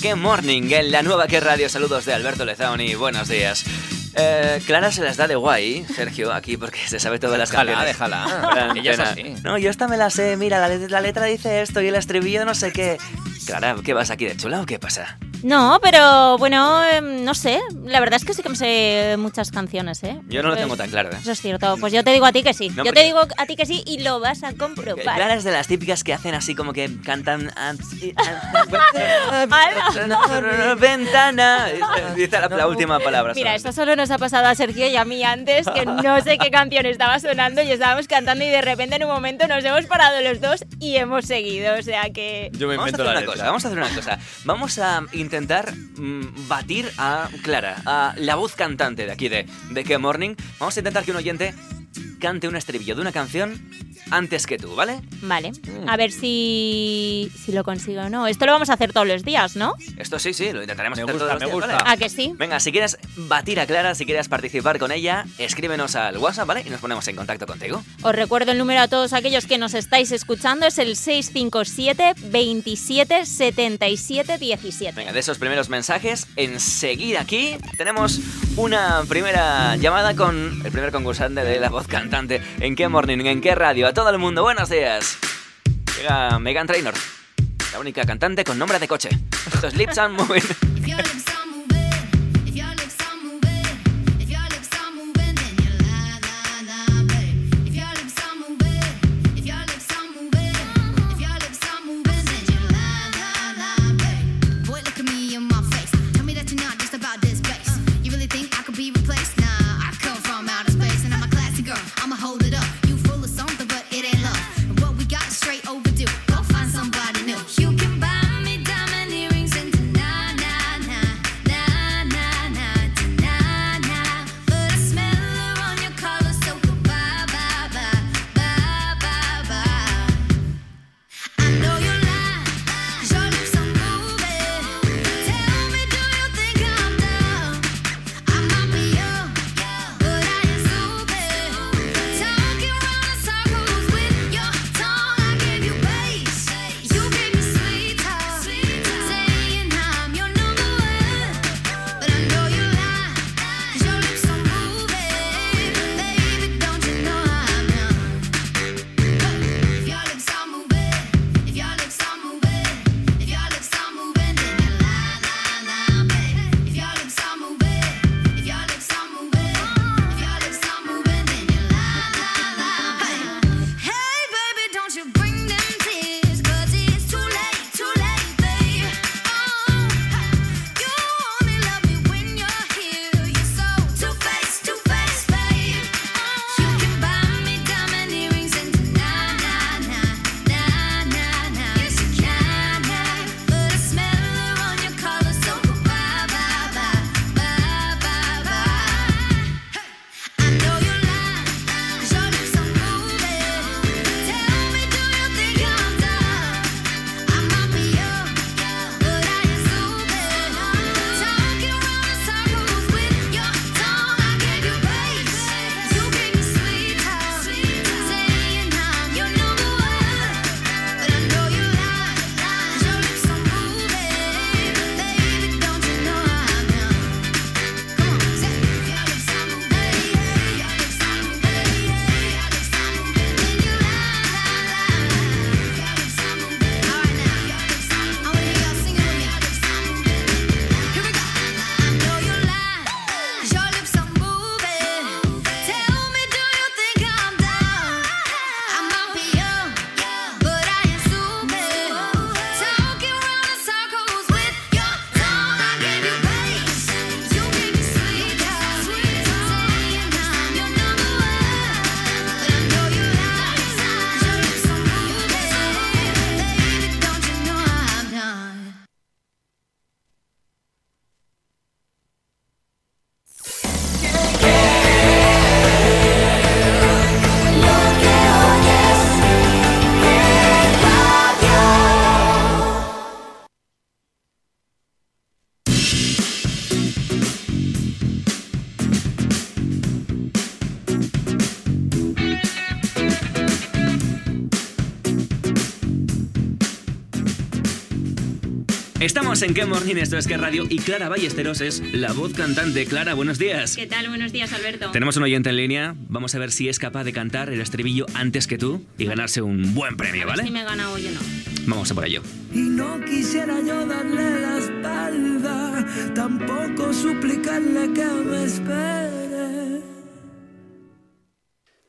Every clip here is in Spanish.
qué morning en la nueva que radio. Saludos de Alberto Lezaoni. Buenos días. Eh, Clara se las da de guay, Sergio, aquí porque se sabe todas las Déjala, canciones. déjala. Pena. así. No, yo esta me la sé. Mira, la letra dice esto y el estribillo no sé qué. Clara, ¿qué vas aquí de chula o qué pasa? No, pero bueno, em, no sé. La verdad es que sí que me sé muchas canciones, ¿eh? Yo no lo Pues- tengo tan claro, ¿eh? Eso es cierto. Pues yo te digo a ti que sí. No, yo te digo a ti que sí y lo vas a comprobar. Clara es de las típicas que hacen así como que cantan. Ventana. Dice la, última palabra. Mira, esto solo nos ha pasado a Sergio y a mí antes, que no sé qué canción estaba sonando y estábamos cantando y de repente en un momento nos hemos parado los dos y hemos seguido. O sea que... Yo me Vamos a invento hacer la una letra. cosa, vamos a hacer una cosa. Vamos a intentar mm, batir a Clara, a la voz cantante de aquí de, de Que Morning. Vamos a intentar que un oyente cante un estribillo de una canción antes que tú, ¿vale? Vale, a ver si, si lo consigo o no. Esto lo vamos a hacer todos los días, ¿no? Esto sí, sí, lo intentaremos Me hacer gusta, todos los me días, gusta. ¿vale? ¿A que sí? Venga, si quieres batir a Clara, si quieres participar con ella, escríbenos al WhatsApp, ¿vale? Y nos ponemos en contacto contigo. Os recuerdo el número a todos aquellos que nos estáis escuchando, es el 657 27 77 17. Venga, de esos primeros mensajes, enseguida aquí tenemos una primera llamada con el primer concursante de la voz cantante. ¿En qué morning? ¿En qué radio? A todo el mundo, buenos días. Llega Megan Trainor, la única cantante con nombre de coche. Esto es Lips and Moving. Estamos en Qué Morning, esto es Qué Radio y Clara Ballesteros es la voz cantante. Clara, buenos días. ¿Qué tal? Buenos días, Alberto. Tenemos un oyente en línea, vamos a ver si es capaz de cantar el estribillo antes que tú y ganarse un buen premio, A ver ¿vale? si me gana hoy o no. Vamos a por ello. Y no quisiera yo darle la espalda, tampoco suplicarle que me espere.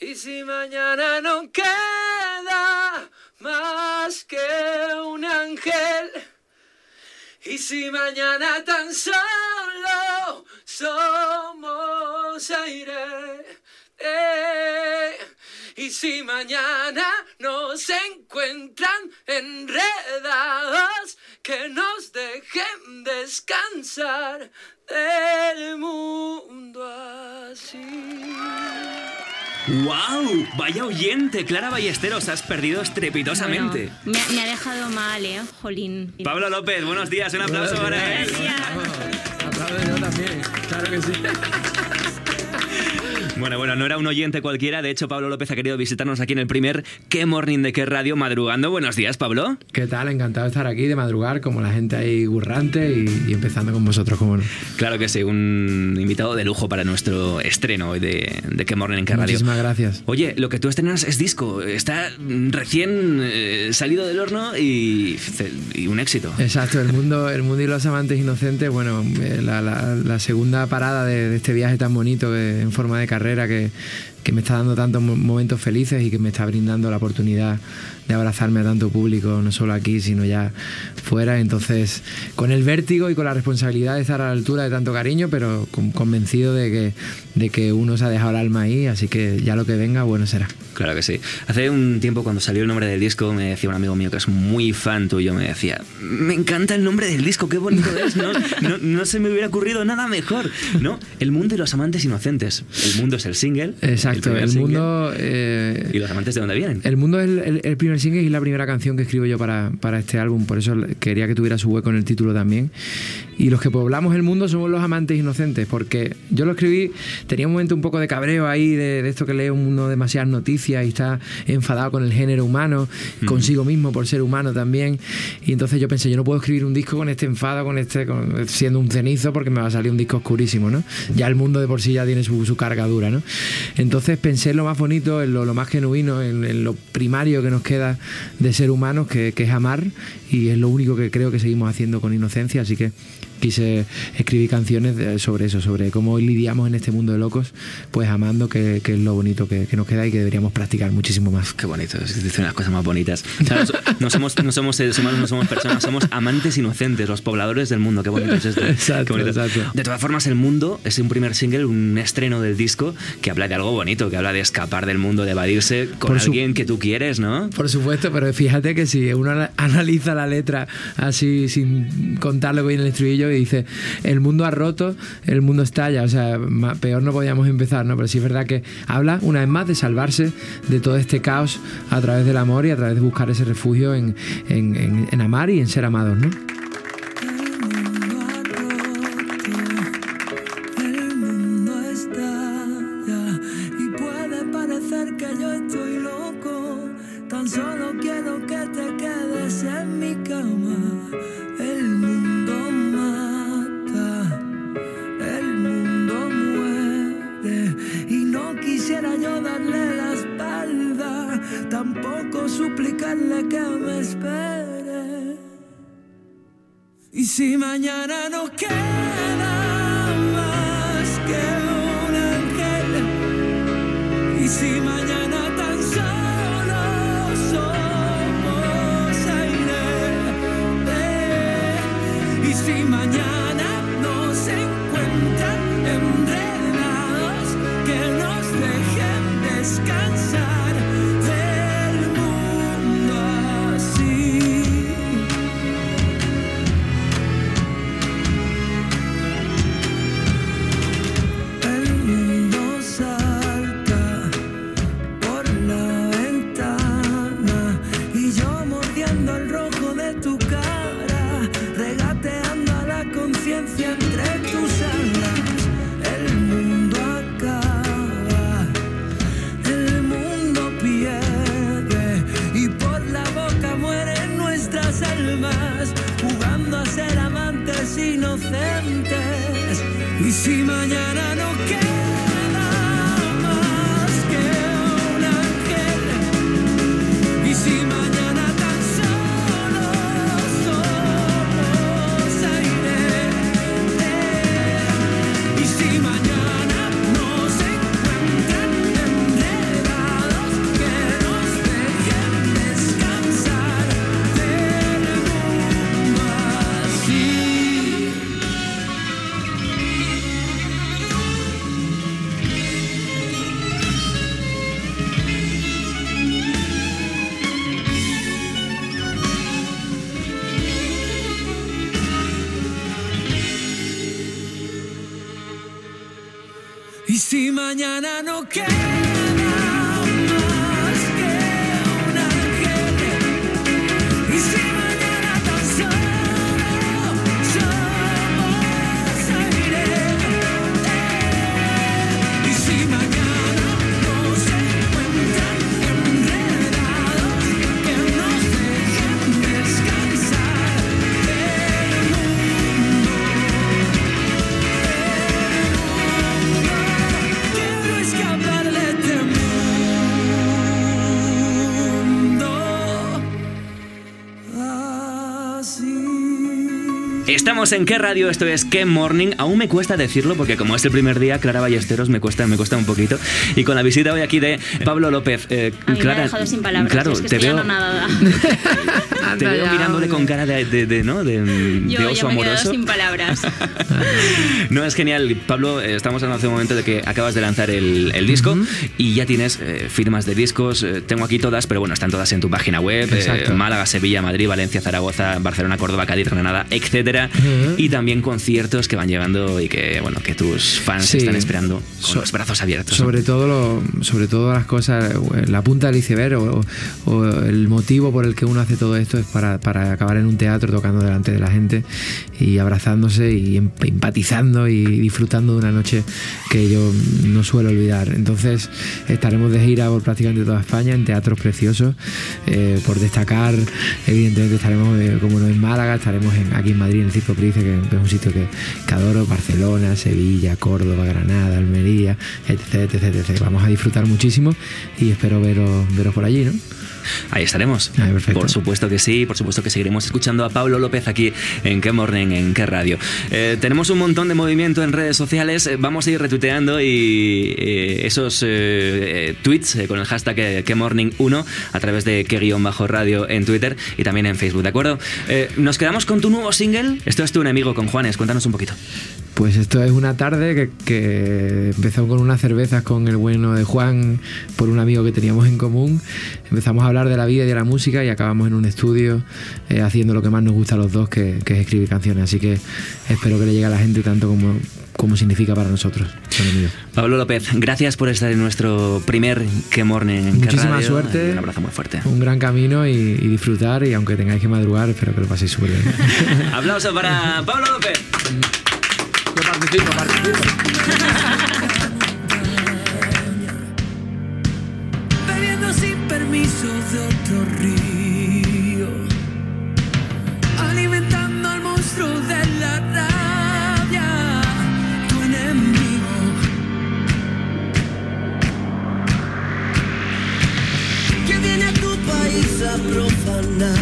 Y si mañana no queda más que un ángel, y si mañana tan solo somos aire, eh, y si mañana nos encuentran enredados, que nos dejen descansar del mundo así. ¡Wow! Vaya oyente, Clara Ballesteros, has perdido estrepitosamente. Bueno, me, me ha dejado mal, ¿eh? Jolín. Pablo López, buenos días, un aplauso para él. Aplaudo yo también, claro que sí. Bueno, bueno, no era un oyente cualquiera, de hecho Pablo López ha querido visitarnos aquí en el primer Qué Morning de Qué Radio madrugando. Buenos días, Pablo. ¿Qué tal? Encantado de estar aquí, de madrugar, como la gente ahí gurrante y, y empezando con vosotros, como no. Claro que sí, un invitado de lujo para nuestro estreno hoy de, de Qué Morning en Qué Radio. Muchísimas gracias. Oye, lo que tú estrenas es disco, está recién eh, salido del horno y, y un éxito. Exacto, el mundo, el mundo y los amantes inocentes, bueno, eh, la, la- la segunda parada de, de este viaje tan bonito en forma de carrera que, me está dando tantos mo- momentos felices y que me está brindando la oportunidad de abrazarme a tanto público, no solo aquí, sino ya fuera. Entonces, con el vértigo y con la responsabilidad de estar a la altura de tanto cariño, pero con- convencido de que, de que uno se ha dejado el alma ahí, así que ya lo que venga, bueno será. Claro que sí. Hace un tiempo cuando salió el nombre del disco me decía un amigo mío que es muy fan tuyo, me decía, me encanta el nombre del disco, qué bonito es, ¿no? No, no se me hubiera ocurrido nada mejor, ¿no? El mundo y los amantes inocentes. El mundo es el single. Exacto, primer el, single. mundo... eh, ¿Y los amantes de dónde vienen? El mundo es el, el- el primer single y la primera canción que escribo yo para, para este álbum, por eso quería que tuviera su hueco en el título también. Y los que poblamos el mundo somos los amantes inocentes, porque yo lo escribí, tenía un momento un poco de cabreo ahí, de, de esto que lee uno demasiadas noticias y está enfadado con el género humano, consigo mismo por ser humano también. Y entonces yo pensé, yo no puedo escribir un disco con este enfado, con este, con- siendo un cenizo, porque me va a salir un disco oscurísimo, ¿no? Ya el mundo de por sí ya tiene su, su carga dura, ¿no? Entonces pensé en lo más bonito, en lo, lo más genuino, en, en lo primario que nos queda de ser humanos, que, que es amar, y es lo único que creo que seguimos haciendo con inocencia, así que quise escribir canciones sobre eso, sobre cómo lidiamos en este mundo de locos, pues amando, que, que es lo bonito que, que nos queda y que deberíamos practicar muchísimo más. Qué bonito, es dicen las cosas más bonitas. O sea, no, somos, no somos seres humanos, no somos personas, somos amantes inocentes, los pobladores del mundo. Qué bonito es esto. Exacto, bonito. exacto. De todas formas, El Mundo es un primer single, un estreno del disco que habla de algo bonito, que habla de escapar del mundo, de evadirse con Por su- alguien que tú quieres, ¿no? Por supuesto, pero fíjate que si uno ana- analiza la letra así sin contar lo que viene en el estribillo y dice el mundo ha roto, el mundo estalla, o sea, peor no podíamos empezar, ¿no? Pero sí es verdad que habla una vez más de salvarse de todo este caos a través del amor y a través de buscar ese refugio en, en- en- en amar y en ser amados, ¿no? Si mañana no queda mañana no queda Estamos en qué radio, esto es qué morning. Aún me cuesta decirlo porque como es el primer día, Clara Ballesteros me cuesta, me cuesta un poquito. Y con la visita hoy aquí de Pablo López. eh, A mí Clara, me ha dejado sin palabras. Claro, es que te veo, anonadada. te veo mirándole con cara de, de- de, ¿no? de, de Yo oso ya me he quedado amoroso. sin palabras. No, es genial. Pablo, eh, estamos hablando hace un momento de que acabas de lanzar el, el disco y ya tienes eh, firmas de discos. Eh, tengo aquí todas, pero bueno, están todas en tu página web. eh. Málaga, Sevilla, Madrid, Valencia, Zaragoza, Barcelona, Córdoba, Cádiz, Granada, etcétera. Y también conciertos que van llegando y que, bueno, que tus fans Sí. están esperando con So- los brazos abiertos. ¿no? Sobre todo, lo- sobre todo las cosas, la punta del iceberg o, o el motivo por el que uno hace todo esto para, para acabar en un teatro tocando delante de la gente y abrazándose y em- empatizando y disfrutando de una noche que yo no suelo olvidar. Entonces estaremos de gira por prácticamente toda España en teatros preciosos. Eh, por destacar, evidentemente estaremos, eh, como no en Málaga, estaremos aquí en Madrid en el Circo Price, que es un sitio que, que adoro, Barcelona, Sevilla, Córdoba, Granada, Almería, etc, etc, etc. Vamos a disfrutar muchísimo y espero veros, veros por allí, ¿no? Ahí estaremos. Ah. Por supuesto que sí, por supuesto que seguiremos escuchando a Pablo López aquí en qué morning, en qué radio. Eh, tenemos un montón de movimiento en redes sociales, eh, vamos a ir retuiteando y eh, esos eh, tweets con el hashtag qué morning 1 a través de qué guion bajo radio en Twitter y también en Facebook, ¿de acuerdo? Nos quedamos con tu nuevo single. Esto es tu enemigo con Juanes, cuéntanos un poquito. Pues esto es una tarde que, que empezó con unas cervezas con el bueno de Juan por un amigo que teníamos en común. Empezamos a hablar de la vida y de la música y acabamos en un estudio eh, haciendo lo que más nos gusta a los dos, que, que es escribir canciones. Así que espero que le llegue a la gente tanto como, como significa para nosotros. Pablo López, gracias por estar en nuestro primer qué morning en Muchísima radio. suerte. Y Un abrazo muy fuerte. Un gran camino y, y disfrutar y aunque tengáis que madrugar, espero que lo paséis súper bien. Aplauso para Pablo López. Yo participo, participo. bebiendo sin permiso de otro río, alimentando al monstruo de la rabia, tu enemigo. Que viene a tu país a profanar,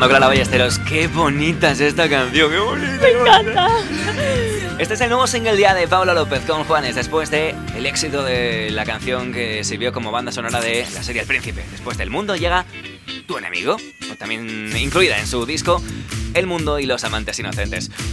diciendo Clara Ballesteros, qué bonita es esta canción, qué bonita. Me encanta. Este es el nuevo single ya de Pablo López con Juanes, después de el éxito de la canción que sirvió como banda sonora de la serie El Príncipe. Después del mundo llega tu enemigo, también incluida en su disco El mundo y los amantes inocentes.